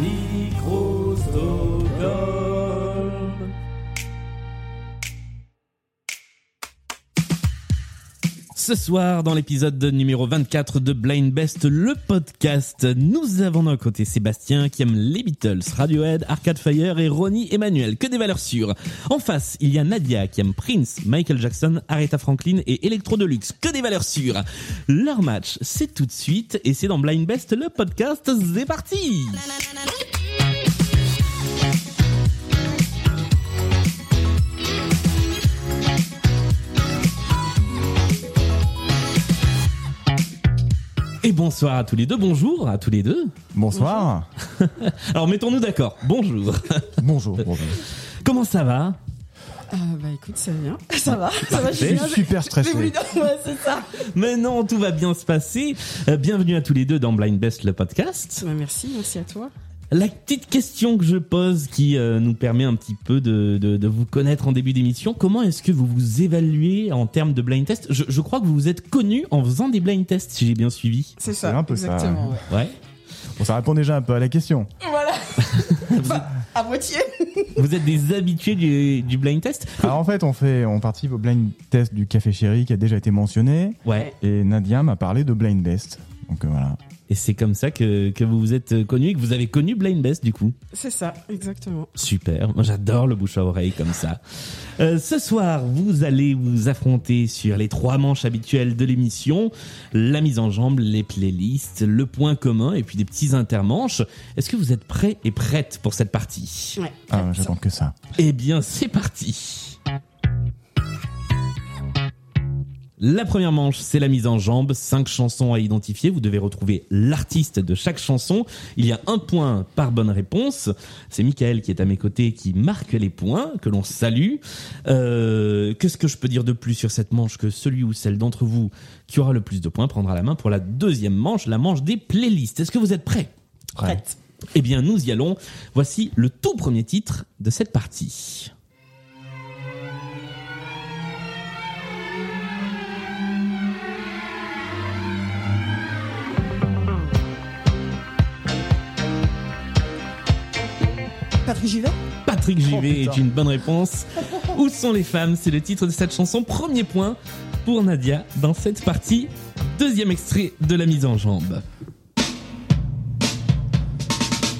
Micro-Stockholm. Ce soir, dans l'épisode numéro 24 de Blind Best, le podcast, nous avons d'un côté Sébastien qui aime les Beatles, Radiohead, Arcade Fire et Ronnie Emmanuel, que des valeurs sûres. En face, il y a Nadia qui aime Prince, Michael Jackson, Aretha Franklin et Electro Deluxe, que des valeurs sûres. Leur match, c'est tout de suite et c'est dans Blind Best, le podcast, c'est parti Et bonsoir à tous les deux, bonjour à tous les deux. Bonsoir. Alors mettons-nous d'accord, bonjour. Bonjour. bonjour. Comment ça va? Ah bah écoute, ça va bien. Ça va, ça va, je suis super stressé. ouais, c'est ça. Mais non, tout va bien se passer. Euh, bienvenue à tous les deux dans Blind Best, le podcast. Bah, merci, merci à toi. La petite question que je pose qui euh, nous permet un petit peu de, de, de vous connaître en début d'émission, comment est-ce que vous vous évaluez en termes de blind test? Je, je crois que vous vous êtes connu en faisant des blind tests, si j'ai bien suivi. C'est C'est ça, un peu ça, exactement. ouais. Ouais. Bon, ça répond déjà un peu à la question. Voilà. Enfin, à moitié. Vous êtes des habitués du, du blind test? Alors en fait, on fait, on participe au blind test du Café Chéri qui a déjà été mentionné. Ouais. Et Nadia m'a parlé de blind best. Donc euh, voilà. Et c'est comme ça que, que vous vous êtes connu et que vous avez connu Blind Best du coup. C'est ça, exactement. Super, moi j'adore le bouche à oreille comme ça. Euh, ce soir, vous allez vous affronter sur les trois manches habituelles de l'émission, la mise en jambe, les playlists, le point commun et puis des petits intermanches. Est-ce que vous êtes prêts et prêtes pour cette partie? Ouais. Ah, j'attends que ça. Eh bien, c'est parti La première manche, c'est la mise en jambe. Cinq chansons à identifier. Vous devez retrouver l'artiste de chaque chanson. Il y a un point par bonne réponse. C'est Michael qui est à mes côtés qui marque les points, que l'on salue. Euh, Qu'est-ce que je peux dire de plus sur cette manche que celui ou celle d'entre vous qui aura le plus de points prendra la main pour la deuxième manche, la manche des playlists. Est-ce que vous êtes prêts? Prête. eh bien, nous y allons. Voici le tout premier titre de cette partie. Patrick Givet Patrick Juvet putain. est une bonne réponse. Où sont les femmes? C'est le titre de cette chanson. Premier point pour Nadia dans cette partie. Deuxième extrait de la mise en jambe.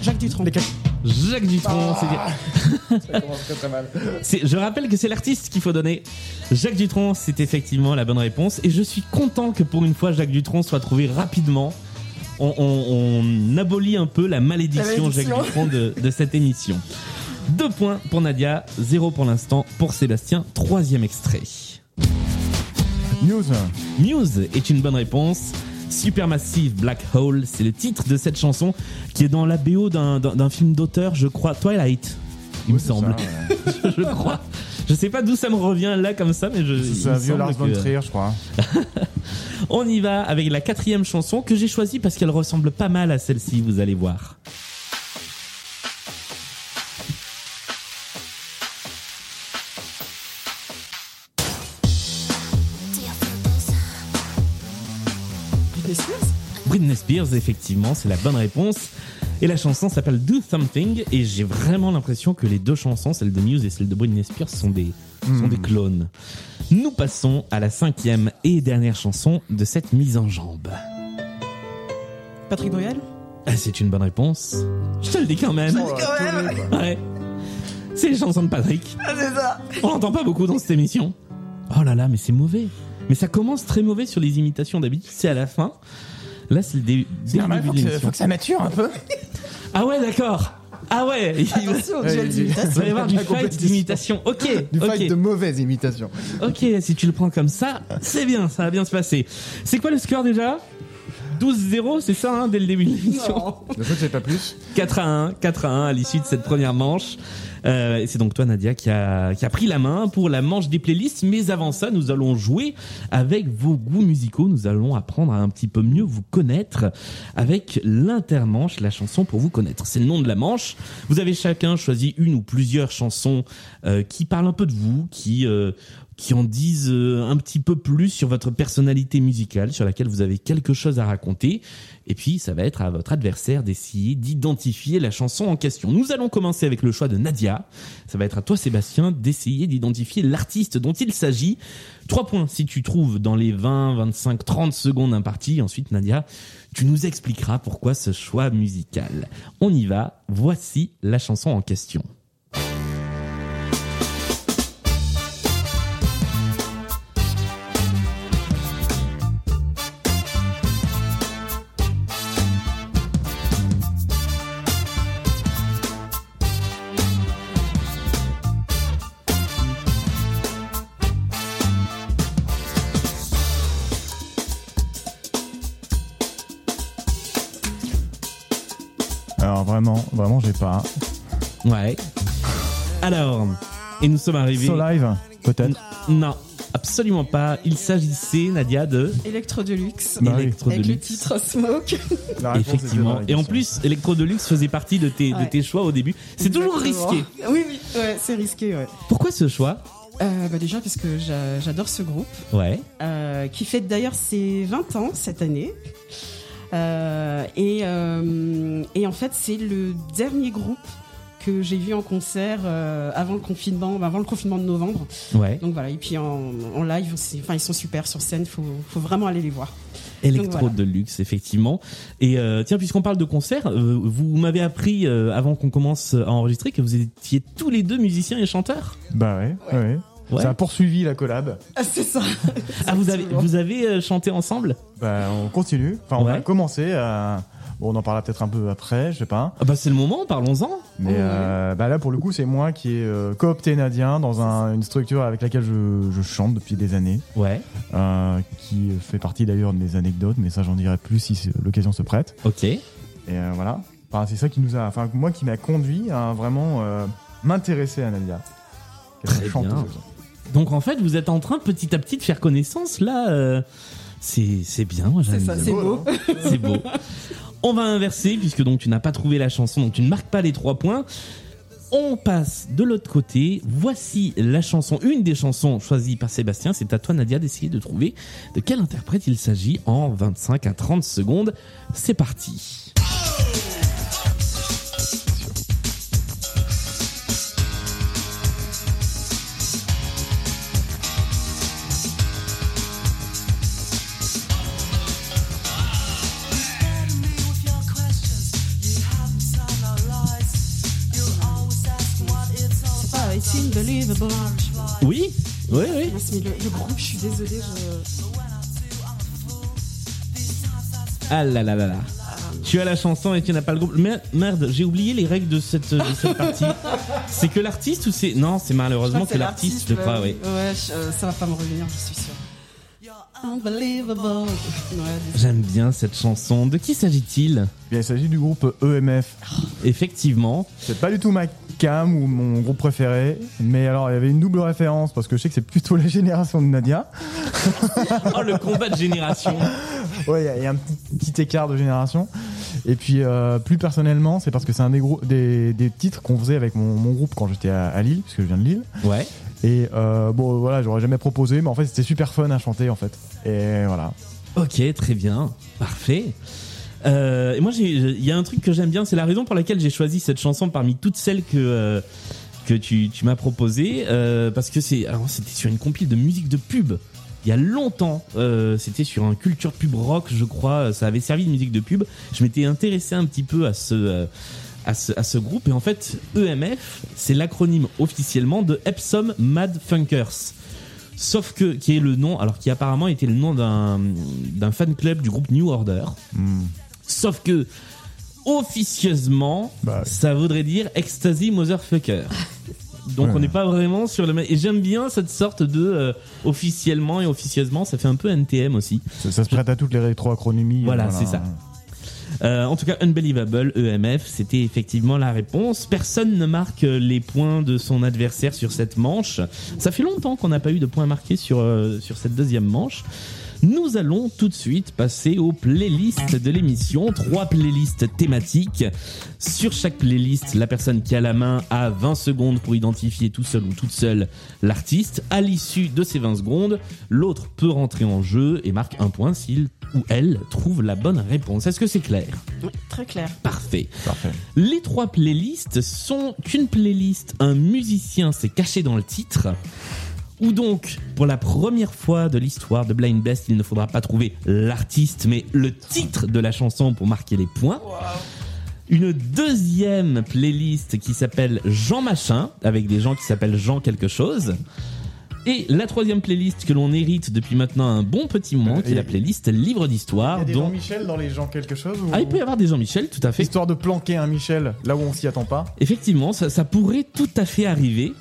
Jacques Dutronc. Jacques Dutronc, c'est C'est- je rappelle que c'est l'artiste qu'il faut donner. Jacques Dutronc, c'est effectivement la bonne réponse. Et je suis content que pour une fois, Jacques Dutronc soit trouvé rapidement. On, on- on abolit un peu la malédiction, La malédiction. Jacques de, de cette émission. Deux points pour Nadia, zéro pour l'instant pour Sébastien. Troisième extrait. News. Muse est une bonne réponse. Supermassive Black Hole, c'est le titre de cette chanson qui est dans la BO d'un- film d'auteur, je crois, Twilight, il me Oui, semble. ça, ouais. je crois. Je sais pas d'où ça me revient là comme ça, mais je. C'est un vieux Lars von Trier, je crois. On y va avec la quatrième chanson que j'ai choisie parce qu'elle ressemble pas mal à celle-ci, vous allez voir. Britney Spears? Britney Spears, effectivement, c'est la bonne réponse. Et la chanson s'appelle Do Something. Et j'ai vraiment l'impression que les deux chansons, celle de Muse et celle de Britney Spears, sont des, sont des clones. Nous passons à la cinquième et dernière chanson de cette mise en jambe. Patrick Bruel? Ah, c'est une bonne réponse. Je te le dis quand même. Ouais. C'est les chansons de Patrick. Ah, c'est ça On l'entend pas beaucoup dans cette émission. Oh là là, mais c'est mauvais. Mais ça commence très mauvais sur les imitations d'habitude, c'est à la fin. Là, c'est le dé- le début de l'émission. ça mature un peu. Ah ouais, d'accord. Ah ouais, il va, Attention, il y avoir du fight d'imitation. Ok, Du ok, fight de mauvaise imitation. ok. Si tu le prends comme ça, c'est bien, ça va bien se passer. C'est quoi le score déjà? 12-0, c'est ça, hein, dès le début de l'émission c'est pas plus. 4 à 1, 4 à 1 à l'issue de cette première manche. Euh, et c'est donc toi Nadia qui a, qui a pris la main pour la manche des playlists. Mais avant ça, nous allons jouer avec vos goûts musicaux. Nous allons apprendre à un petit peu mieux vous connaître avec l'intermanche, la chanson pour vous connaître. C'est le nom de la manche. Vous avez chacun choisi une ou plusieurs chansons euh, qui parlent un peu de vous, qui euh, qui en disent euh, un petit peu plus sur votre personnalité musicale, sur laquelle vous avez quelque chose à raconter. Et puis, ça va être à votre adversaire d'essayer d'identifier la chanson en question. Nous allons commencer avec le choix de Nadia. Ça va être à toi, Sébastien, d'essayer d'identifier l'artiste dont il s'agit. Trois points si tu trouves dans les 20, 25, 30 secondes imparties. Ensuite, Nadia, tu nous expliqueras pourquoi ce choix musical. On y va. Voici la chanson en question. Vraiment, j'ai pas. Ouais. Alors, et nous sommes arrivés. So live, peut-être. Non, absolument pas. Il s'agissait, Nadia, de Electro Deluxe. Bah oui. Electro Avec le titre Smoke. Effectivement. Et en plus, Electro Deluxe faisait partie de tes, de tes choix au début. C'est toujours risqué. Oui, oui, ouais, c'est risqué, ouais. Pourquoi ce choix? Euh, bah déjà parce que j'a- j'adore ce groupe, Ouais. euh, qui fête d'ailleurs ses 20 ans cette année. Euh, et, euh, et en fait, c'est le dernier groupe que j'ai vu en concert euh, avant le confinement, avant le confinement de novembre. Ouais. Donc voilà, et puis en, en live, enfin ils sont super sur scène, faut, faut vraiment aller les voir. Electro voilà. Deluxe, effectivement. Et euh, tiens, puisqu'on parle de concert, euh, vous m'avez appris euh, avant qu'on commence à enregistrer que vous étiez tous les deux musiciens et chanteurs? Bah ouais, ouais. Ouais. Ça a poursuivi la collab. Ah, c'est ça. Ah, vous avez, Exactement. vous avez euh, chanté ensemble? Bah on continue. Enfin, on Ouais. va commencer à. Bon, on en parlera peut-être un peu après, je sais pas. ah bah C'est le moment, parlons-en. Mais Ouais. euh, bah là, pour le coup, c'est moi qui ai euh, coopté Nadia dans un- une structure avec laquelle je, je chante depuis des années, Ouais, euh, qui fait partie d'ailleurs de mes anecdotes, mais ça, j'en dirai plus si l'occasion se prête. ok. Et euh, voilà. Enfin, c'est ça qui nous a, enfin, moi qui m'a conduit à vraiment euh, m'intéresser à Nadia. Très bien. Donc en fait, vous êtes en train petit à petit de faire connaissance là. euh, c'est c'est bien, moi j'aime ça, bien. c'est beau. C'est beau. On va inverser puisque donc tu n'as pas trouvé la chanson, donc tu ne marques pas les trois points. On passe de l'autre côté. Voici la chanson, une des chansons choisies par Sébastien. C'est à toi Nadia d'essayer de trouver de quel interprète il s'agit en 25 à 30 secondes. C'est parti. Unbelievable. Oui, oui, oui. Mais le, le groupe, je suis désolée, je... Ah là là là là. Tu as la chanson et tu n'as pas le groupe. Mais merde, j'ai oublié les règles de cette, de cette partie. C'est que l'artiste ou c'est non, c'est malheureusement que l'artiste, je crois, oui. Ouais, je- ça va pas me revenir, je suis sûre. Unbelievable. J'aime bien cette chanson. De qui s'agit-il Bien, il s'agit du groupe EMF. Effectivement. C'est pas du tout ma cam ou mon groupe préféré, mais alors il y avait une double référence parce que je sais que c'est plutôt la génération de Nadia. Oh le combat de génération. Ouais, il y a- il y, a un petit, petit écart de génération. Et puis euh, plus personnellement, c'est parce que c'est un des, grou- des, des titres qu'on faisait avec mon, mon groupe quand j'étais à, à Lille, puisque je viens de Lille. Ouais. Et euh, bon, voilà, j'aurais jamais proposé, mais en fait c'était super fun à chanter en fait. Et voilà. Ok, très bien, parfait. Euh, et moi, il y a un truc que j'aime bien, c'est la raison pour laquelle j'ai choisi cette chanson parmi toutes celles que euh, que tu, tu m'as proposées, euh, parce que c'est, alors c'était sur une compile de musique de pub. Il y a longtemps, euh, c'était sur un culture pub rock, je crois. Ça avait servi de musique de pub. Je m'étais intéressé un petit peu à ce euh, à ce, à ce groupe et en fait EMF c'est l'acronyme officiellement de Epsom Mad Funkers sauf que qui est le nom alors qui apparemment était le nom d'un fan club du groupe New Order Hmm. sauf que officieusement Bah, ça voudrait dire Ecstasy Motherfucker donc Ouais. on n'est pas vraiment sur le même et j'aime bien cette sorte de euh, officiellement et officieusement ça fait un peu NTM aussi ça, ça se prête à toutes les rétro-acronymies. Voilà, c'est ça. Euh, en tout cas, Unbelievable, EMF, c'était effectivement la réponse. Personne ne marque les points de son adversaire sur cette manche. Ça fait longtemps qu'on n'a pas eu de points marqués sur, euh, sur cette deuxième manche. Nous allons tout de suite passer aux playlists de l'émission. Trois playlists thématiques. Sur chaque playlist, la personne qui a la main a 20 secondes pour identifier tout seul ou toute seule l'artiste. À l'issue de ces 20 secondes, l'autre peut rentrer en jeu et marque un point s'il ou elle trouve la bonne réponse. Est-ce que c'est clair? Oui, très clair. Parfait. Parfait. Les trois playlists sont une playlist, un musicien s'est caché dans le titre. Ou donc, pour la première fois de l'histoire de Blind Best, il ne faudra pas trouver l'artiste, mais le titre de la chanson pour marquer les points. Une deuxième playlist qui s'appelle Jean Machin, avec des gens qui s'appellent Jean quelque chose. Et la troisième playlist que l'on hérite depuis maintenant un bon petit moment, qui est la playlist Livre Il y d'histoire. a des dont... Jean-Michel dans les gens quelque chose ou- Ah, il peut y avoir des Jean-Michel, tout à fait. Histoire de planquer un Michel là où on s'y attend pas. Effectivement, ça, ça pourrait tout à fait arriver.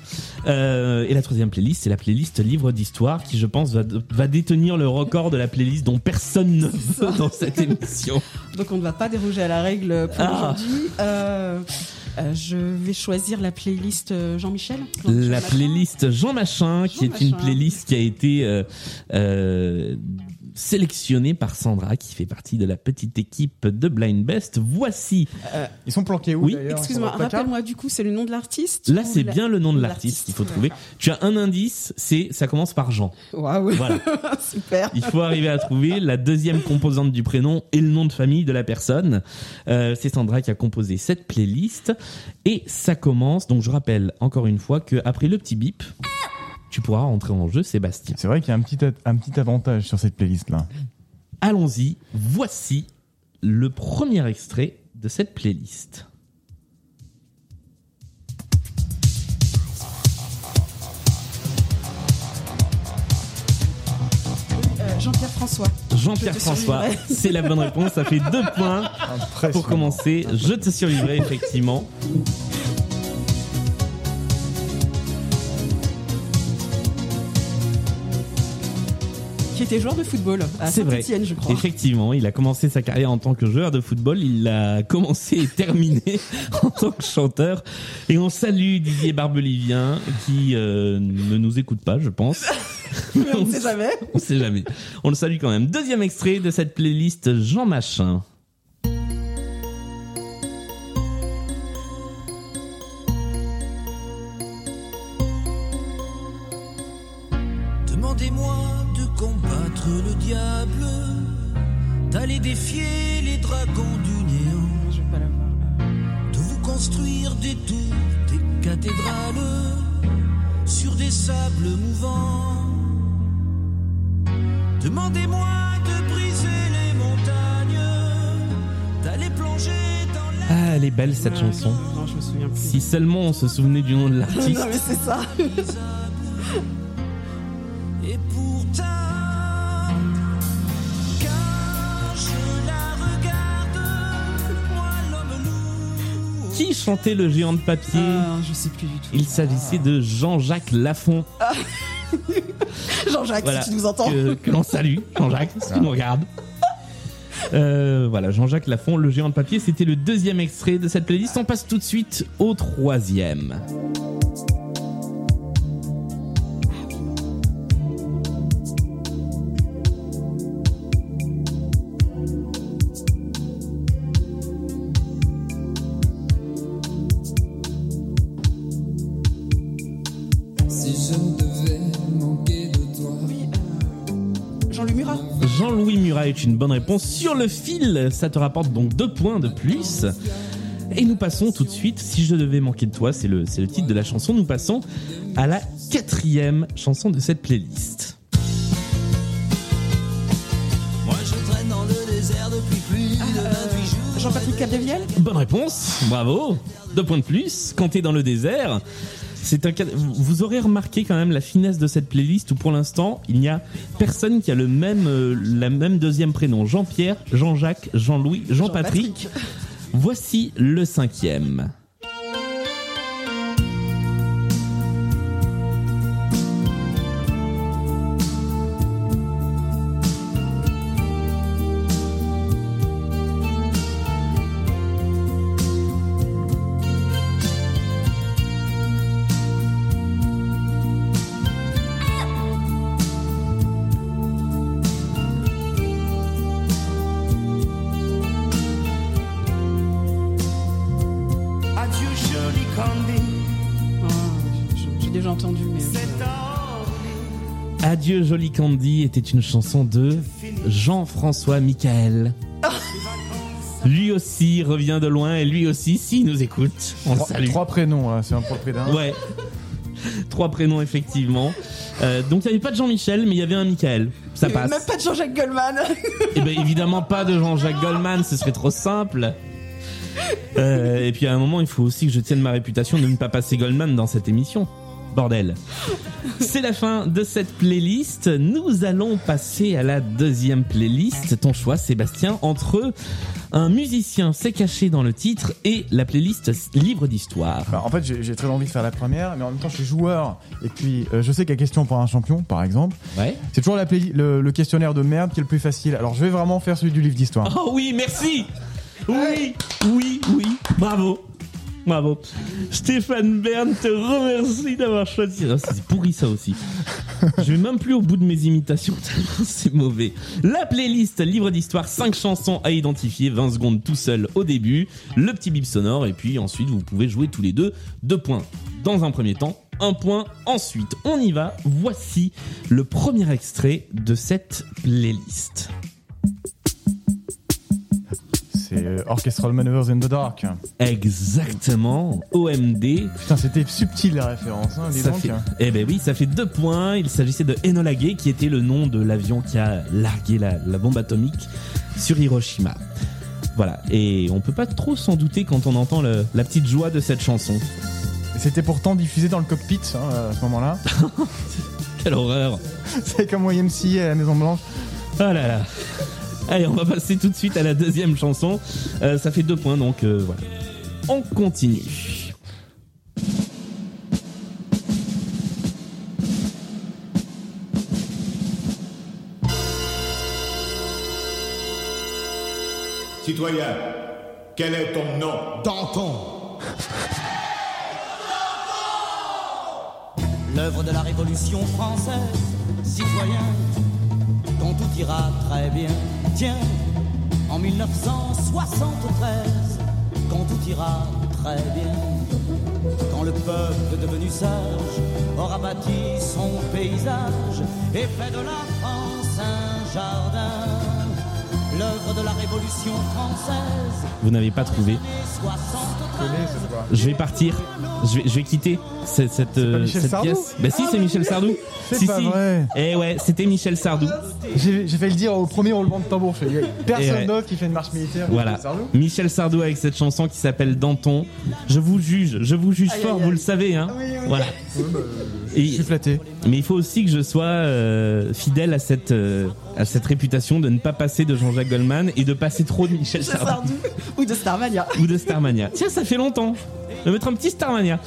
Euh, et la troisième playlist, c'est la playlist livre d'histoire qui, je pense, va, va détenir le record de la playlist dont personne ne veut dans cette émission. Donc on ne va pas déroger à la règle pour Ah. aujourd'hui. Euh, euh, je vais choisir la playlist euh, Jean-Michel. La playlist Jean Machin, qui est une playlist qui a été euh, euh, sélectionnée par Sandra, qui fait partie de la petite équipe de Blind Best. Voici, Ils sont planqués où Oui, Excuse-moi, rappelle-moi du coup, c'est le nom de l'artiste là c'est la- bien le nom de l'artiste, qu'il faut trouver. Tu as un indice, c'est ça commence par Jean. Waouh, Voilà. super. Il faut arriver à trouver la deuxième composante du prénom et le nom de famille de la personne. Euh, c'est Sandra qui a composé cette playlist et ça commence. Donc je rappelle encore une fois que après le petit bip, tu pourras rentrer en jeu, Sébastien. C'est vrai qu'il y a un petit, un petit avantage sur cette playlist là. Allons-y. Voici le premier extrait de cette playlist. Euh, Jean-Pierre François. Jean-Pierre François, c'est la bonne réponse. Ça fait deux points pour commencer. Je te survivrai effectivement. Qui était joueur de football à C'est vrai. Je crois. Effectivement, il a commencé sa carrière en tant que joueur de football. Il a commencé et terminé en tant que chanteur. Et on salue Didier Barbelivien, qui euh, ne nous écoute pas, je pense. Mais on ne sait jamais. On sait jamais. On le salue quand même. Deuxième extrait de cette playlist Jean Machin. D'aller défier les dragons du néant, Je vais pas l'avoir. De vous construire des tours, des cathédrales sur des sables mouvants. Demandez-moi de briser les montagnes, d'aller plonger dans la... Ah, elle est belle cette euh, chanson. Non, je me souviens plus. Si seulement on se souvenait du nom de l'artiste. non, mais c'est ça. Et pourtant, Qui chantait le géant de papier Ah, je sais plus du tout. Il s'agissait de Jean-Jacques Lafont. Jean-Jacques, Voilà. si tu nous entends. que, que l'on salue, Jean-Jacques, si tu nous regardes. Euh, voilà, Jean-Jacques Lafont, le géant de papier, c'était le deuxième extrait de cette playlist. On passe tout de suite au troisième. Une bonne réponse. Sur le fil, ça te rapporte donc deux points de plus. Et nous passons tout de suite, si je devais manquer de toi, c'est le, c'est le titre de la chanson, nous passons à la quatrième chanson de cette playlist. moi je traîne dans le désert depuis plus de 28 jours. Jean-Patrick Capdevielle. Bonne réponse, bravo. Deux points de plus. Quand t'es dans le désert, c'est un cas. Vous aurez remarqué quand même la finesse de cette playlist où pour l'instant il n'y a personne qui a le même, euh, la même deuxième prénom. Jean-Pierre, Jean-Jacques, Jean-Louis, Jean-Patrick. Voici le cinquième. Adieu Joli Candy était une chanson de Jean-François Michael. Lui aussi revient de loin et lui aussi, s'il nous écoute, on Trois, salue. trois prénoms, là, c'est un prix d'un. Ouais. Trois prénoms, effectivement. Euh, donc, il n'y avait pas de Jean-Michel, mais il y avait un Michael. Ça Il y avait passe. Même pas de Jean-Jacques Goldman. Et ben évidemment pas de Jean-Jacques Goldman, ce serait trop simple. Euh, et puis à un moment, il faut aussi que je tienne ma réputation de ne pas passer Goldman dans cette émission. Bordel. C'est la fin de cette playlist. Nous allons passer à la deuxième playlist. Ton choix, Sébastien, entre un musicien s'est caché dans le titre et la playlist livre d'histoire. En fait, j'ai j'ai très envie de faire la première, mais en même temps, je suis joueur. Et puis, euh, je sais qu'il y a question pour un champion, par exemple. Ouais. C'est toujours la play- le, le questionnaire de merde qui est le plus facile. Alors, je vais vraiment faire celui du livre d'histoire. Oh oui, merci. Oui, oui, oui. Bravo. Bravo. Stéphane Bern te remercie d'avoir choisi. C'est pourri ça aussi. Je vais même plus au bout de mes imitations c'est mauvais. La playlist livre d'histoire, 5 chansons à identifier, 20 secondes tout seul au début, le petit bip sonore et puis ensuite vous pouvez jouer tous les deux deux points dans un premier temps, un point ensuite. On y va. Voici le premier extrait de cette playlist. C'est euh, Orchestral Maneuvers in the Dark. Exactement, OMD. Putain, c'était subtil la référence, hein, dis Ça donc. fait, eh ben oui, ça fait deux points. Il s'agissait de Enola Gay, qui était le nom de l'avion qui a largué la, la bombe atomique sur Hiroshima. Voilà, et on peut pas trop s'en douter quand on entend le- la petite joie de cette chanson. C'était pourtant diffusé dans le cockpit hein, à ce moment-là. Quelle horreur C'est comme YMCA à la Maison Blanche. Ah là là Allez, on va passer tout de suite à la deuxième chanson. Euh, ça fait deux points, donc euh, voilà. On continue. Citoyen, quel est ton nom? Danton. L'œuvre de la Révolution française, citoyen, dont tout ira très bien. Tiens, en 1973, quand tout ira très bien, quand le peuple devenu sage aura bâti son paysage et fait de la France un jardin. L'œuvre de la Révolution française, Vous n'avez pas trouvé. 73. Je vais partir. Je vais, je vais quitter cette, cette, euh, Michel cette Sardou pièce. Bah si, c'est Michel Sardou. C'est si, pas si. vrai. Eh ouais, c'était Michel Sardou. J'ai fait le dire au premier roulement de tambour. Je fais, Et personne ouais. d'autre qui fait une marche militaire. Voilà. Sardou. Michel Sardou avec cette chanson qui s'appelle Danton. Je vous juge, je vous juge Aïe, fort, aïe, vous le savez, hein. Oui, oui. Voilà. Je Et, suis flatté. mais il faut aussi que je sois euh, fidèle à cette euh, à cette réputation de ne pas passer de Jean-Jacques Goldman et de passer trop de Michel Sardou ou de Starmania. ou de Starmania. Tiens, ça fait longtemps. Je vais mettre un petit Starmania.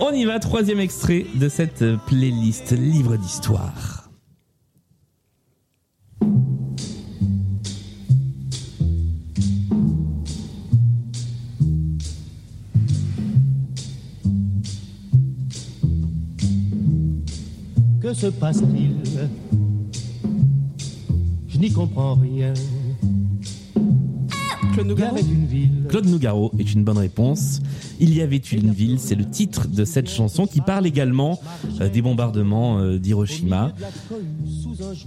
On y va, troisième extrait de cette euh, playlist livre d'histoire. Que se passe-t-il? Je n'y comprends rien. Claude Il y Nougaro. avait une ville. Claude Nougaro est une bonne réponse. Il y avait une ville, c'est le titre de cette chanson qui parle également euh, des bombardements euh, d'Hiroshima.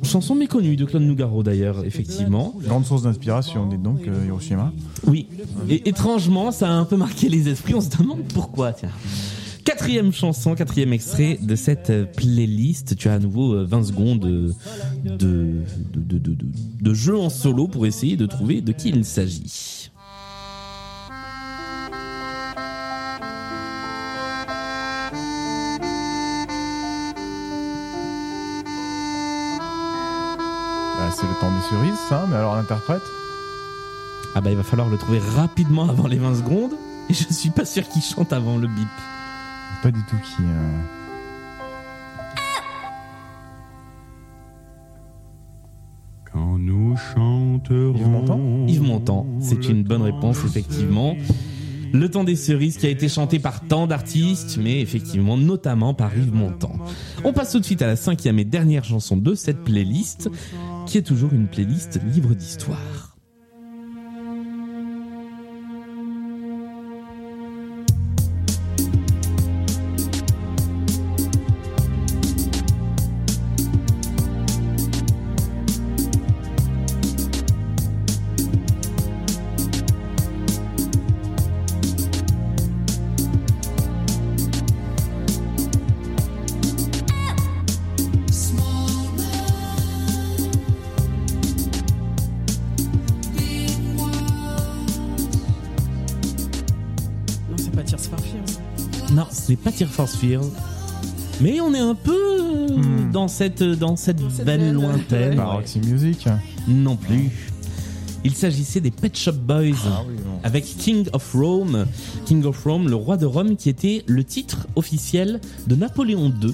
Chanson méconnue de Claude Nougaro d'ailleurs, effectivement. Grande source d'inspiration, dites donc, euh, Hiroshima. Oui. Et étrangement, ça a un peu marqué les esprits. On se demande pourquoi, tiens. Quatrième chanson, quatrième extrait de cette euh, playlist. Tu as à nouveau euh, 20 secondes euh, de, de, de, de, de- jeu en solo pour essayer de trouver de qui il s'agit. Bah, c'est le temps des cerises, ça. Mais alors, l'interprète? Ah bah il va falloir le trouver rapidement avant les 20 secondes. Et je suis pas sûr qu'il chante avant le bip. Pas du tout qui. euh, Quand nous chanterons. Yves Montand Yves Montand, c'est une bonne réponse effectivement. Le temps des cerises qui a été chanté par tant d'artistes, mais effectivement notamment par Yves Montand. On passe tout de suite à la cinquième et dernière chanson de cette playlist, qui est toujours une playlist livre d'histoire. Pas Tear for Fears. Mais on est un peu euh, Hmm. dans cette dans cette Cette veine veine, lointaine. Roxy Music. Non plus. Il s'agissait des Pet Shop Boys Ah oui, avec King of Rome. King of Rome, le roi de Rome, qui était le titre officiel de Napoléon II,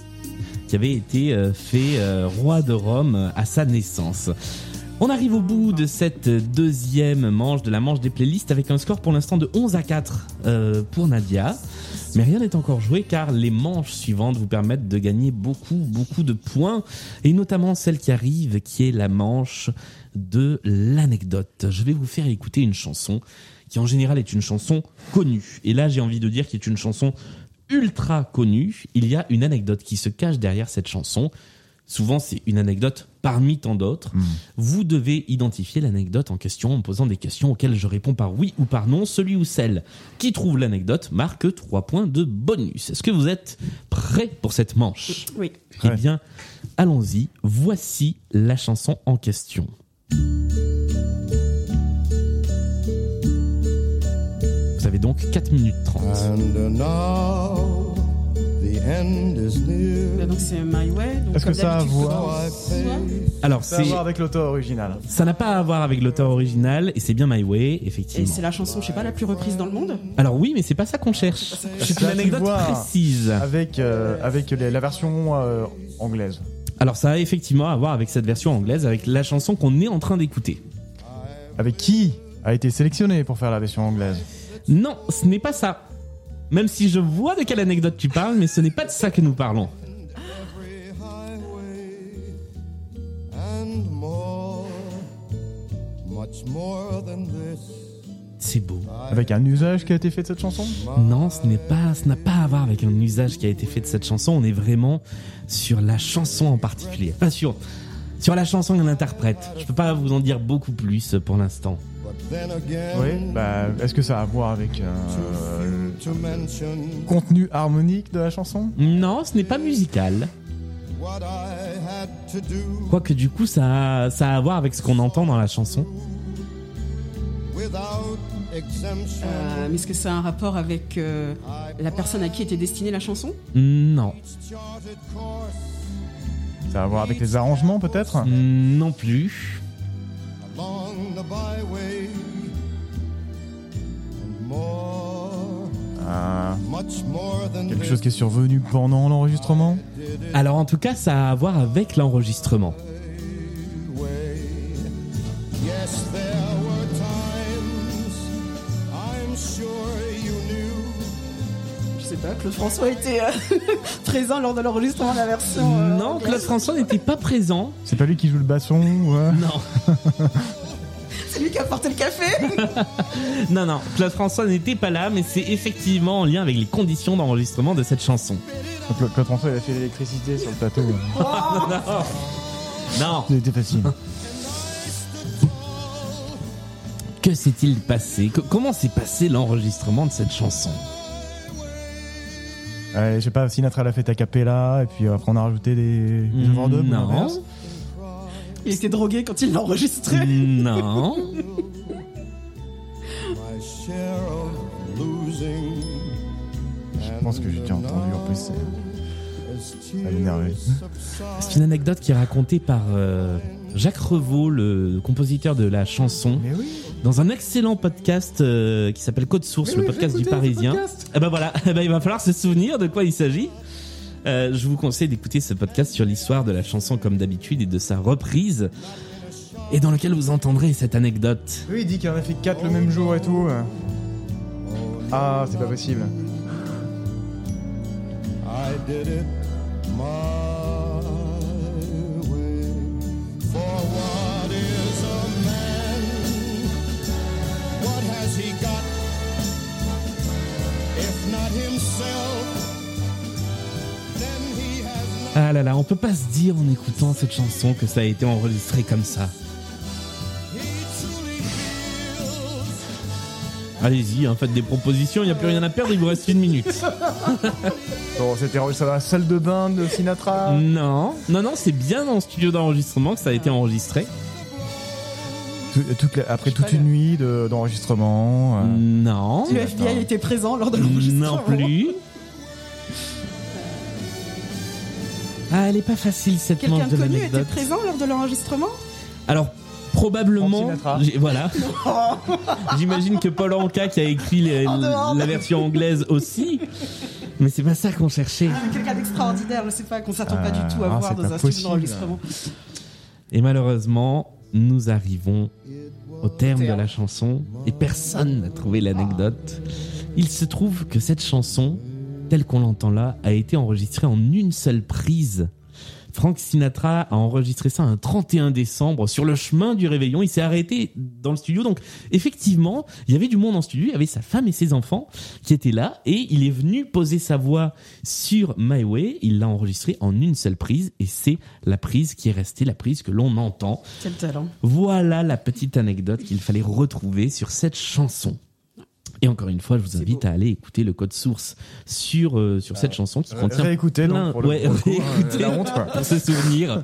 qui avait été euh, fait euh, roi de Rome à sa naissance. On arrive au bout de cette deuxième manche, de la manche des playlists, avec un score pour l'instant de 11 à 4 euh, pour Nadia. Mais rien n'est encore joué car les manches suivantes vous permettent de gagner beaucoup, beaucoup de points. Et notamment celle qui arrive, qui est la manche de l'anecdote. Je vais vous faire écouter une chanson qui en général est une chanson connue. Et là, j'ai envie de dire qu'il est une chanson ultra connue. Il y a une anecdote qui se cache derrière cette chanson. Souvent, c'est une anecdote parmi tant d'autres. Vous devez identifier l'anecdote en question en posant des questions auxquelles je réponds par oui ou par non. Celui ou celle qui trouve l'anecdote marque 3 points de bonus. Est-ce que vous êtes prêts pour cette manche? Oui. Eh Ouais. bien, allons-y. Voici la chanson en question. Vous avez donc 4 minutes 30. And now donc c'est My Way. donc Est-ce que ça a à voir Alors, Ça a à c'est, voir avec l'auteur original. ça n'a pas à voir avec l'auteur original et c'est bien My Way, Et effectivement. c'est la chanson, je sais pas, la plus reprise dans le monde. Alors oui, mais c'est pas ça qu'on cherche. C'est une anecdote précise. Avec, euh, avec les- la version euh, anglaise. Alors ça a effectivement à voir avec cette version anglaise, avec la chanson qu'on est en train d'écouter. Avec qui a été sélectionné pour faire la version anglaise? Non, ce n'est pas ça. Même si je vois de quelle anecdote tu parles, mais ce n'est pas de ça que nous parlons. C'est beau. Avec un usage qui a été fait de cette chanson Non, ce n'est pas, ce n'a pas à voir avec un usage qui a été fait de cette chanson. On est vraiment sur la chanson en particulier. Pas sur, sur la chanson et l'interprète. Je peux pas vous en dire beaucoup plus pour l'instant. But then again, Oui. Bah, est-ce que ça a à voir avec euh, le contenu harmonique de la chanson? Non, ce n'est pas musical. Quoique du coup, ça a, ça a à voir avec ce qu'on entend dans la chanson. Euh, mais est-ce que ça a un rapport avec euh, la personne à qui était destinée la chanson? Non, Ça a à voir avec les arrangements peut-être? Non plus. Along the byway. And more, Ah, much more than Quelque chose qui est survenu pendant l'enregistrement? Alors en tout cas, ça a à voir avec l'enregistrement. Claude François était euh, présent lors de l'enregistrement de la version. euh, Non. Claude François n'était pas présent. C'est pas lui qui joue le basson ouais. Non, C'est lui qui a porté le café non, non. Claude François n'était pas là, mais c'est effectivement en lien avec les conditions d'enregistrement de cette chanson. Donc, Claude- Claude François il a fait l'électricité sur le plateau. ouais. Non. C'était facile. Que s'est-il passé? Co- Comment s'est passé l'enregistrement de cette chanson? Ouais, je sais pas, Sinatra l'a fait a cappella, et puis après on a rajouté des, ou Non. Il était drogué quand il l'a enregistré. Non. Je pense que j'ai déjà entendu en plus. c'est- Ça. C'est une anecdote qui est racontée par euh, Jacques Revaux, le compositeur de la chanson, Mais oui, dans un excellent podcast euh, qui s'appelle Code Source, le podcast du Parisien. Eh ben voilà, eh ben il va falloir se souvenir de quoi il s'agit. Euh, je vous conseille d'écouter ce podcast sur l'histoire de la chanson comme d'habitude et de sa reprise, et dans lequel vous entendrez cette anecdote. oui, il dit qu'il en a fait 4 le même jour et tout. Ah, c'est pas possible. I did it my Ah là là, on peut pas se dire en écoutant cette chanson que ça a été enregistré comme ça. Allez-y, hein, faites des propositions, il n'y a plus rien à perdre, il vous reste une minute. Bon, c'était enregistré dans la salle de bain de Sinatra. Non, non, non, c'est bien dans le studio d'enregistrement que ça a été enregistré. Tout- toute la- après toute une nuit de- d'enregistrement. euh. Non, Le FBI était présent lors de l'enregistrement. non plus. Ah, elle est pas facile cette Quelqu'un manche de de connu était présent lors de l'enregistrement Alors, probablement. J'ai- Voilà. J'imagine que Paul Anka qui a écrit les- En dehors. la version anglaise aussi. Mais c'est pas ça qu'on cherchait. Ah, mais Quelqu'un d'extraordinaire, je sais pas, qu'on s'attend pas du tout à Ah, voir c'est dans pas un studio possible. d'enregistrement. Et malheureusement, nous arrivons au terme de la chanson et personne n'a trouvé l'anecdote. Il se trouve que cette chanson, telle qu'on l'entend là, a été enregistrée en une seule prise. Frank Sinatra a enregistré ça un 31 décembre sur le chemin du réveillon. Il s'est arrêté dans le studio. Donc, effectivement, il y avait du monde en studio. Il y avait sa femme et ses enfants qui étaient là. Et il est venu poser sa voix sur My Way. Il l'a enregistré en une seule prise. Et c'est la prise qui est restée, la prise que l'on entend. Quel talent. Voilà la petite anecdote qu'il fallait retrouver sur cette chanson. Et encore une fois, je vous invite à aller écouter le code source sur euh, sur cette chanson qui Ré- contient pour le- ouais, pour le coup, réécouter la honte, quoi. pour se souvenir.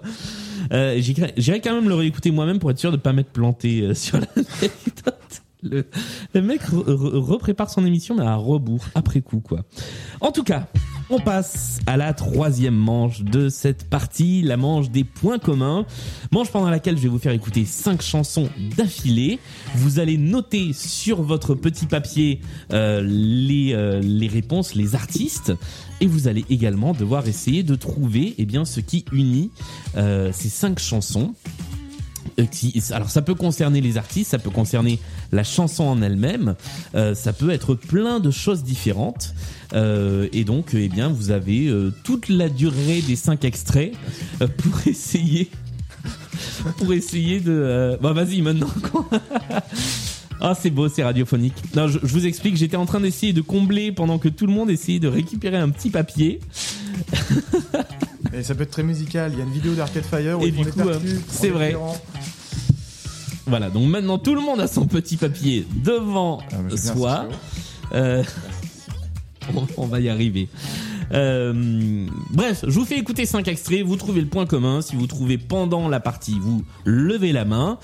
Euh, j'irai j'irai quand même le réécouter moi-même pour être sûr de pas m'être planté euh, sur l'anecdote. Le, le mec re- re- reprépare son émission mais à rebours après coup quoi. En tout cas, on passe à la troisième manche de cette partie, la manche des points communs. Manche pendant laquelle je vais vous faire écouter cinq chansons d'affilée. Vous allez noter sur votre petit papier euh, les, euh, les réponses, les artistes, et vous allez également devoir essayer de trouver eh bien ce qui unit euh, ces cinq chansons. Euh, alors ça peut concerner les artistes, ça peut concerner la chanson en elle-même, euh, ça peut être plein de choses différentes. Euh, et donc, eh bien, vous avez toute la durée des cinq extraits pour essayer, pour essayer de. Bah vas-y maintenant. quoi. Ah c'est beau, c'est radiophonique. Non, je, je vous explique, j'étais en train d'essayer de combler pendant que tout le monde essayait de récupérer un petit papier. Et ça peut être très musical. Il y a une vidéo d'Arcade Fire où Et ils font du des coup, en c'est vrai. Voilà, donc maintenant tout le monde a son petit papier devant Ah, mais c'est bien, soi. Euh, on, on va y arriver. Euh, bref, je vous fais écouter cinq extraits, vous trouvez le point commun. Si vous trouvez pendant la partie, vous levez la main.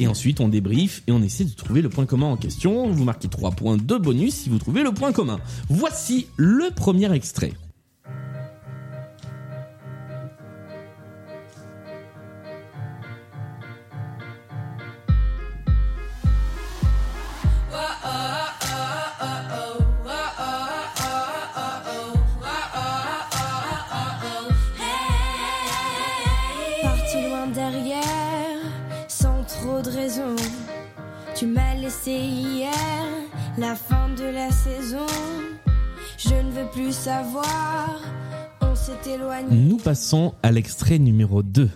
Et ensuite, on débrief et on essaie de trouver le point commun en question. Vous marquez trois points de bonus si vous trouvez le point commun. Voici le premier extrait. Passons à l'extrait numéro 2.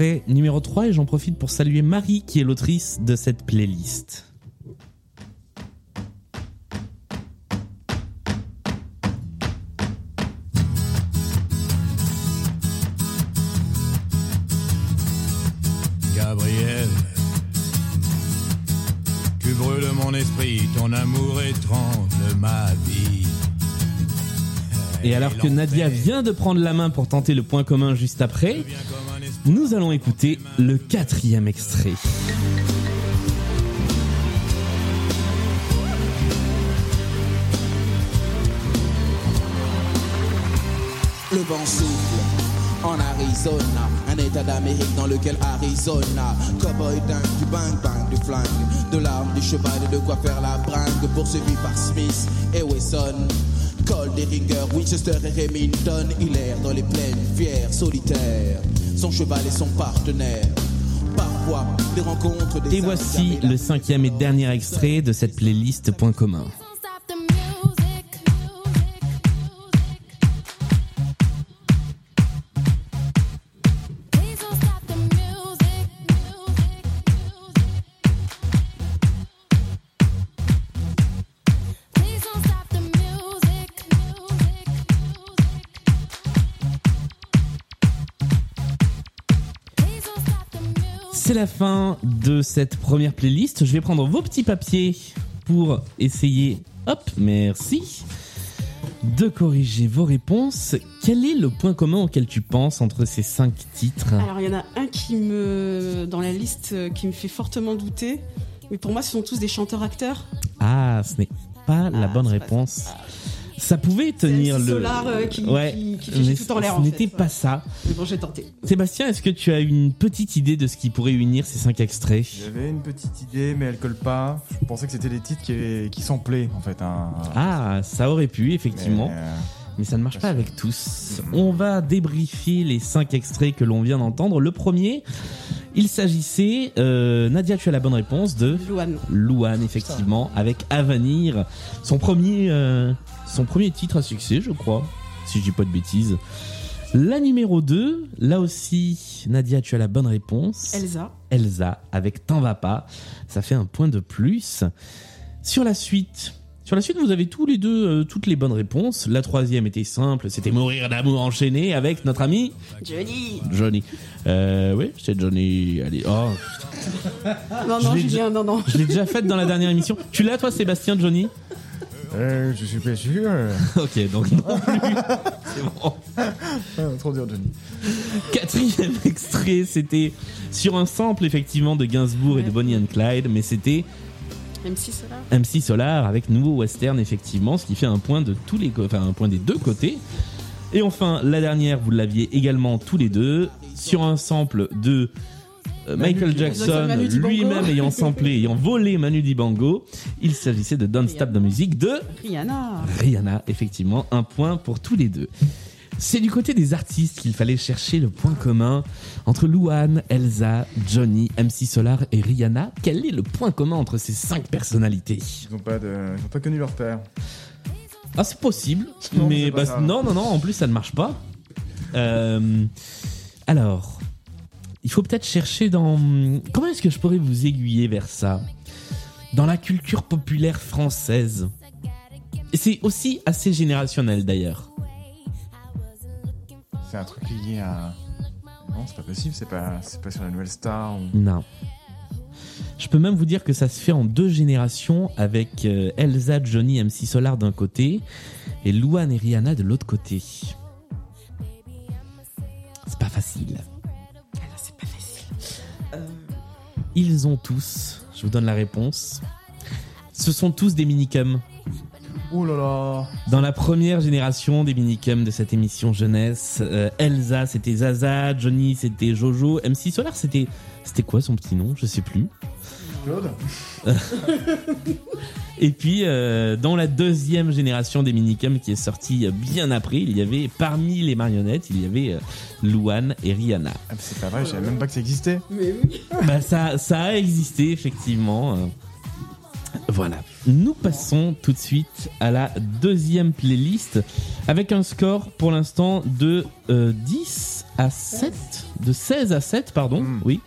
Extrait numéro 3 et j'en profite pour saluer Marie qui est l'autrice de cette playlist. Gabriel, tu brûles mon esprit, ton amour étrange ma vie. Et alors que Nadia vient de prendre la main pour tenter le point commun juste après, nous allons écouter le quatrième extrait. Le vent souffle en Arizona, un état d'Amérique dans lequel Arizona, cowboy dingue, du bang bang, du flingue, de l'arme, du cheval et de quoi faire la bringue, poursuivi par Smith et Wesson. Cole, Deringer, Winchester et Remington, il erre dans les plaines, fier, solitaire, son cheval et son partenaire. Parfois, des rencontres, des Et voici le cinquième et dernier extrait de cette playlist point commun. C'est la fin de cette première playlist. Je vais prendre vos petits papiers pour essayer, hop, merci, de corriger vos réponses. Quel est le point commun auquel tu penses entre ces cinq titres? Alors, il y en a un qui me, dans la liste, euh, qui me fait fortement douter. Mais pour moi, ce sont tous des chanteurs-acteurs. Ah, ce n'est pas la bonne réponse. Ça pouvait tenir le. Solar, euh, qui- ouais, qui- qui fichait mais tout en l'air, Ce n'était pas ça. Mais bon, j'ai tenté. Sébastien, est-ce que tu as une petite idée de ce qui pourrait unir ces cinq extraits? J'avais une petite idée, mais elle colle pas. Je pensais que c'était des titres qui, qui s'emplaient, en fait. hein. Ah, ça aurait pu, effectivement. Mais, euh, Mais ça ne marche pas avec tous. On va débriefer les cinq extraits que l'on vient d'entendre. Le premier, il s'agissait, euh, Nadia, tu as la bonne réponse, de Louane. Louane, effectivement, avec Avenir, son premier, euh, son premier titre à succès, je crois, si je dis pas de bêtises. La numéro 2, là aussi, Nadia, tu as la bonne réponse. Elsa. Elsa, avec T'en va pas. Ça fait un point de plus. Sur la suite, sur la suite, vous avez tous les deux euh, toutes les bonnes réponses. La troisième était simple, c'était mourir d'amour enchaîné avec notre ami Johnny. Johnny. Euh, oui, c'est Johnny. Allez, oh, Non, Je non, l'ai Julien, non, non. je l'ai déjà faite dans la dernière émission. Tu l'as toi, Sébastien Johnny? Euh, je suis pas sûr. Ok, donc non plus. C'est bon. Ah, trop dur, Johnny. Quatrième extrait, c'était sur un sample effectivement de Gainsbourg et de Bonnie and Clyde, mais c'était MC Solar. MC Solar avec nouveau western effectivement, ce qui fait un point de tous les, co- enfin un point des deux côtés. Et enfin, la dernière, vous l'aviez également tous les deux sur un sample de Michael Jackson, lui-même ayant samplé, ayant volé Manu Dibango. Il s'agissait de Don't Stop the Music de Rihanna. Rihanna, effectivement, un point pour tous les deux. C'est du côté des artistes qu'il fallait chercher le point commun entre Louane, Elsa, Johnny, MC Solar et Rihanna. Quel est le point commun entre ces cinq personnalités? Ils ont pas, de... ils ont pas connu leur père. Ah, c'est possible, Non, mais bah, non, non, non, en plus ça ne marche pas. Euh, alors, il faut peut-être chercher dans. Comment est-ce que je pourrais vous aiguiller vers ça? Dans la culture populaire française. Et c'est aussi assez générationnel d'ailleurs. C'est un truc lié à. Non, c'est pas possible, c'est pas, c'est pas sur la nouvelle star. Ou... Non. Je peux même vous dire que ça se fait en deux générations avec euh, Elsa, Johnny, MC Solar d'un côté et Louane et Rihanna de l'autre côté. Ils ont tous, je vous donne la réponse, ce sont tous des minicums. Oh là là Dans la première génération des minicums de cette émission jeunesse, euh, Elsa c'était Zaza, Johnny c'était Jojo, MC Solar c'était c'était quoi son petit nom? Je sais plus. Claude Et puis euh, dans la deuxième génération des minicums qui est sortie bien après, il y avait parmi les marionnettes, il y avait euh, Louane et Rihanna. Ah, mais C'est pas vrai, je savais même pas que ça existait. Mais oui. Bah, ça, ça a existé effectivement. Euh, Voilà. Nous passons tout de suite à la deuxième playlist avec un score pour l'instant de euh, 10 à 7, de 16 à 7 pardon, oui.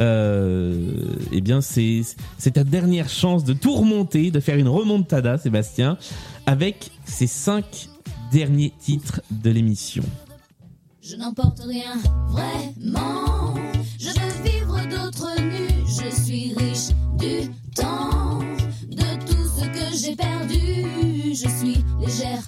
Euh, eh bien c'est ta dernière chance de tout remonter, de faire une remontada Sébastien avec ces cinq derniers titres de l'émission. Je n'emporte rien vraiment. Je veux vivre d'autres nues. Je suis riche du temps, de tout ce que j'ai perdu. Je suis légère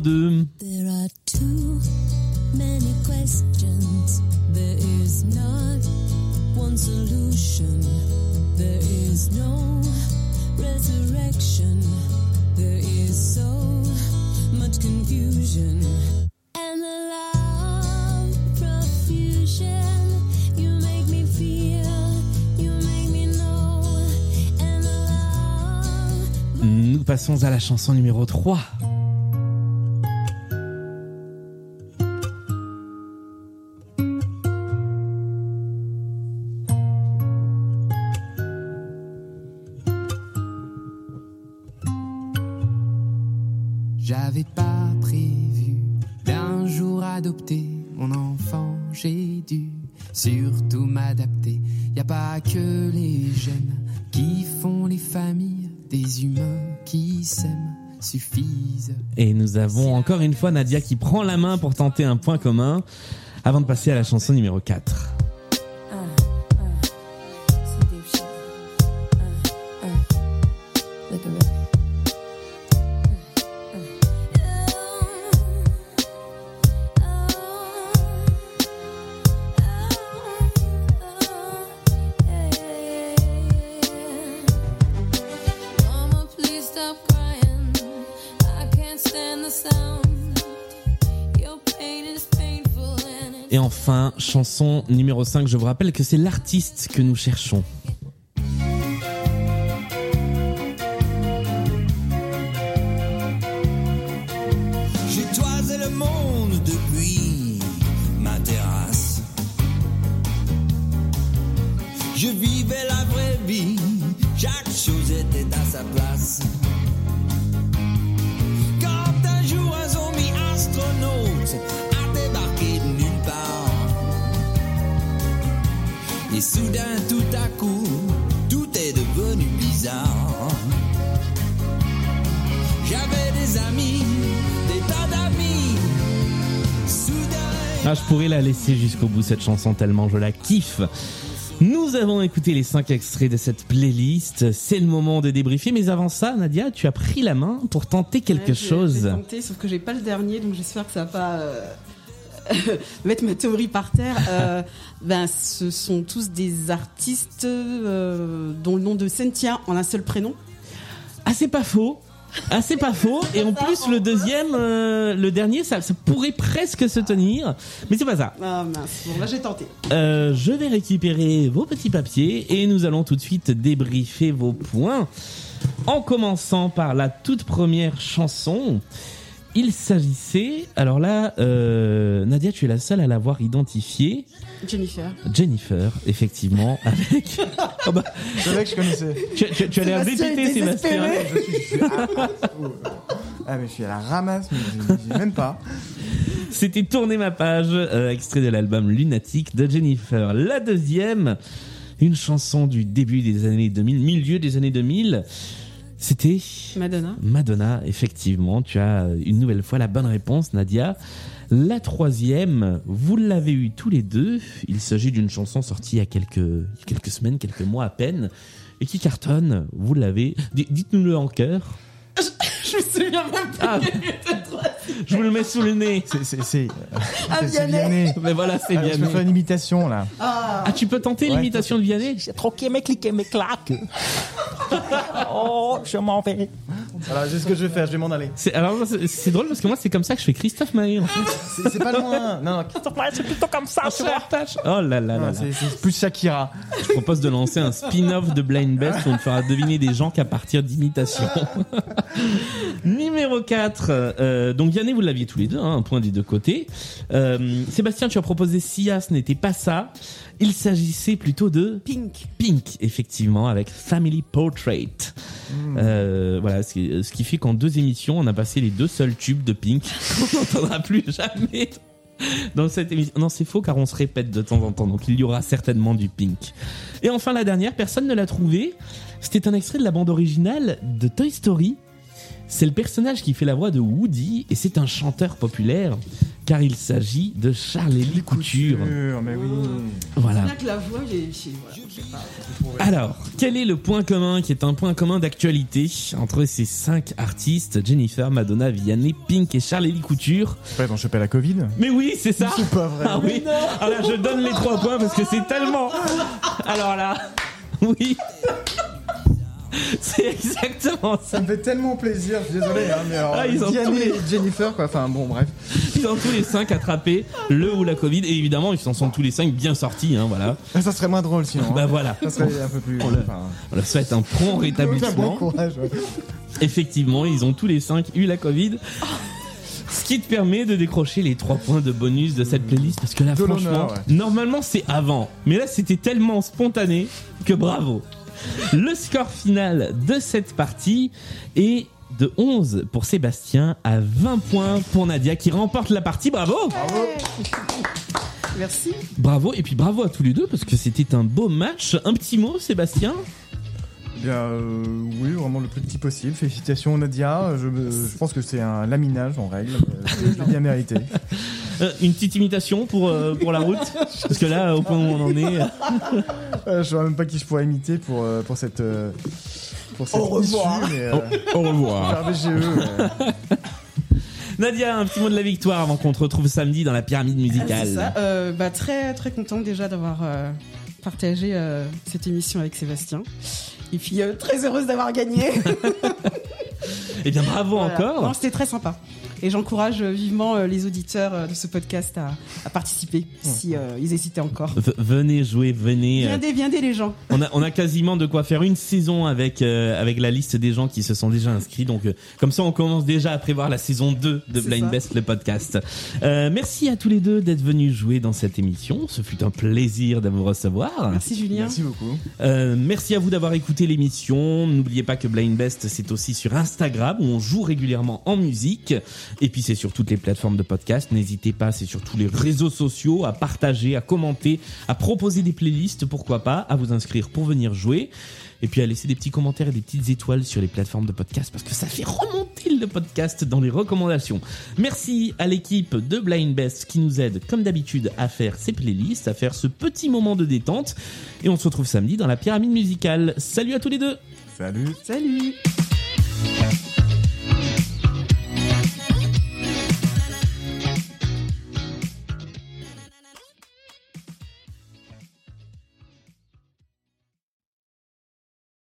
the love. Nous passons à la chanson numéro 3. Avons encore une fois Nadia qui prend la main pour tenter un point commun avant de passer à la chanson numéro 4. Chanson numéro 5, je vous rappelle que c'est l'artiste que nous cherchons. Jusqu'au bout cette chanson tellement je la kiffe. Nous avons écouté les cinq extraits de cette playlist. C'est le moment de débriefer. Mais avant ça, Nadia, tu as pris la main pour tenter quelque Ouais, chose. Tenter, sauf que j'ai pas le dernier, donc j'espère que ça va pas euh, mettre ma théorie par terre. Euh, ben, ce sont tous des artistes euh, dont le nom de scène tient en un seul prénom. Ah, c'est pas faux. Ah, c'est pas faux. Et en plus, le deuxième, euh, le dernier, ça, ça pourrait presque se tenir. Mais c'est pas ça. Ah mince, bon là j'ai tenté. Euh, je vais récupérer vos petits papiers et nous allons tout de suite débriefer vos points. En commençant par la toute première chanson. Il s'agissait, alors là, euh, Nadia, tu es la seule à l'avoir identifiée. Jennifer. Jennifer, effectivement, avec. Ah bah, que je connaissais. tu, tu- tu allais Sébastien est répéter, Sébastien. désespéré. Je suis, je suis à- Ah, mais je suis à la ramasse, mais je- je- même pas. C'était Tourner ma page, euh, extrait de l'album Lunatique de Jennifer. La deuxième, une chanson du début des années 2000, milieu des années 2000. C'était Madonna. Madonna, effectivement. Tu as une nouvelle fois la bonne réponse, Nadia. La troisième, vous l'avez eu tous les deux. Il s'agit d'une chanson sortie il y a quelques, quelques semaines, quelques mois à peine, et qui cartonne. Vous l'avez. Dites-nous-le en cœur. Je me souviens même Ah, je vous le mets sous le nez. C'est, Ah, Vianney. Vianney. Mais voilà, c'est Ah, je peux Vianney. faire une imitation, là. Ah, Ah, tu peux tenter Ouais, l'imitation de Vianney J'ai troqué mes clics et mes claques. oh, je m'en vais. Alors, c'est ce que je vais faire, je vais m'en aller. C'est- alors c'est c'est drôle parce que moi c'est comme ça que je fais Christophe Maé en fait. C'est, c'est pas loin. Non, non, Ouais, c'est plutôt comme ça, tu vois. Oh là là là. non, là. c'est, c'est plus Shakira. Je propose de lancer un spin-off de Blind Best où on ne fera deviner des gens qu'à partir d'imitations. Numéro 4. euh, donc Vianney, vous l'aviez tous les deux, hein, un point des deux côtés. Euh, Sébastien, tu as proposé Sia, ce n'était pas ça. Il s'agissait plutôt de Pink. Pink, effectivement, avec Family Portrait. Euh, voilà, ce qui, ce qui fait qu'en deux émissions, on a passé les deux seuls tubes de Pink qu'on n'entendra plus jamais dans cette émission. Non, c'est faux car on se répète de temps en temps, donc il y aura certainement du Pink. Et enfin, la dernière, personne ne l'a trouvé. C'était un extrait de la bande originale de Toy Story. C'est le personnage qui fait la voix de Woody et c'est un chanteur populaire car il s'agit de Charles-Élie Couture. Sûr, mais oui. Voilà. Bien que la voix, j'ai, j'ai- voilà, je sais pas. Alors, quel est le point commun qui est un point commun d'actualité entre ces cinq artistes Jennifer, Madonna, Vianney, Pink et Charles-Élie Couture? Après, ils ont chopé la Covid? Mais oui, c'est ça C'est pas vrai. Ah oui Alors je donne les trois points parce que c'est tellement... Alors là, oui C'est exactement ça Ça me fait tellement plaisir, je suis désolé, hein, mais alors, Ah, ils ont tous les- et Jennifer, quoi. Enfin, bon, bref. Ils ont tous les cinq attrapé le ou la Covid et évidemment ils en sont tous les cinq bien sortis, hein, voilà. Ça serait moins drôle sinon. Bah hein. voilà. Ça serait un peu plus. On le- enfin, On leur souhaite un prompt Bon rétablissement. courage. ouais. Effectivement, ils ont tous les cinq eu la Covid. Ce qui te permet de décrocher les trois points de bonus de cette playlist parce que là, De franchement, ouais. normalement c'est avant, mais là c'était tellement spontané que bravo. Le score final de cette partie est de 11 pour Sébastien à 20 points pour Nadia qui remporte la partie. Bravo! Merci. Bravo et puis bravo à tous les deux parce que c'était un beau match. Un petit mot, Sébastien? Bien, euh, oui, vraiment le plus petit possible. Félicitations Nadia. Je, me- je pense que c'est un laminage en règle. Euh, Je l'ai bien mérité. Euh, une petite imitation pour euh, pour la route parce que là au point où on en est. Euh, je sais même pas qui je pourrais imiter pour, euh, pour cette. euh, pour cette Au revoir. issue, mais, euh, Au- au revoir. euh, Nadia, un petit mot de la victoire avant qu'on te retrouve samedi dans la pyramide musicale. C'est ça. Euh, bah, très très contente déjà d'avoir euh, partagé euh, cette émission avec Sébastien. Et puis euh, très heureuse d'avoir gagné. Eh bien bravo Voilà. encore. Non, C'était très sympa. Et j'encourage euh, vivement euh, les auditeurs euh, de ce podcast à, à participer si euh, ils hésitaient encore. V- venez jouer, venez. Viendez, viendez les gens. On a, on a quasiment de quoi faire une saison avec euh, avec la liste des gens qui se sont déjà inscrits. Donc euh, comme ça, on commence déjà à prévoir la saison 2 de Blind ça. Best, le podcast. Euh, merci à tous les deux d'être venus jouer dans cette émission. Ce fut un plaisir de vous recevoir. Merci Julien. Merci beaucoup. Euh, merci à vous d'avoir écouté l'émission. N'oubliez pas que Blind Best, c'est aussi sur Instagram où on joue régulièrement en musique. Et puis c'est sur toutes les plateformes de podcast. N'hésitez pas, c'est sur tous les réseaux sociaux à partager, à commenter, à proposer des playlists, pourquoi pas, à vous inscrire pour venir jouer. Et puis à laisser des petits commentaires et des petites étoiles sur les plateformes de podcast parce que ça fait remonter le podcast dans les recommandations. Merci à l'équipe de Blind Best qui nous aide comme d'habitude à faire ces playlists, à faire ce petit moment de détente. Et on se retrouve samedi dans la pyramide musicale. Salut à tous les deux Salut. Salut.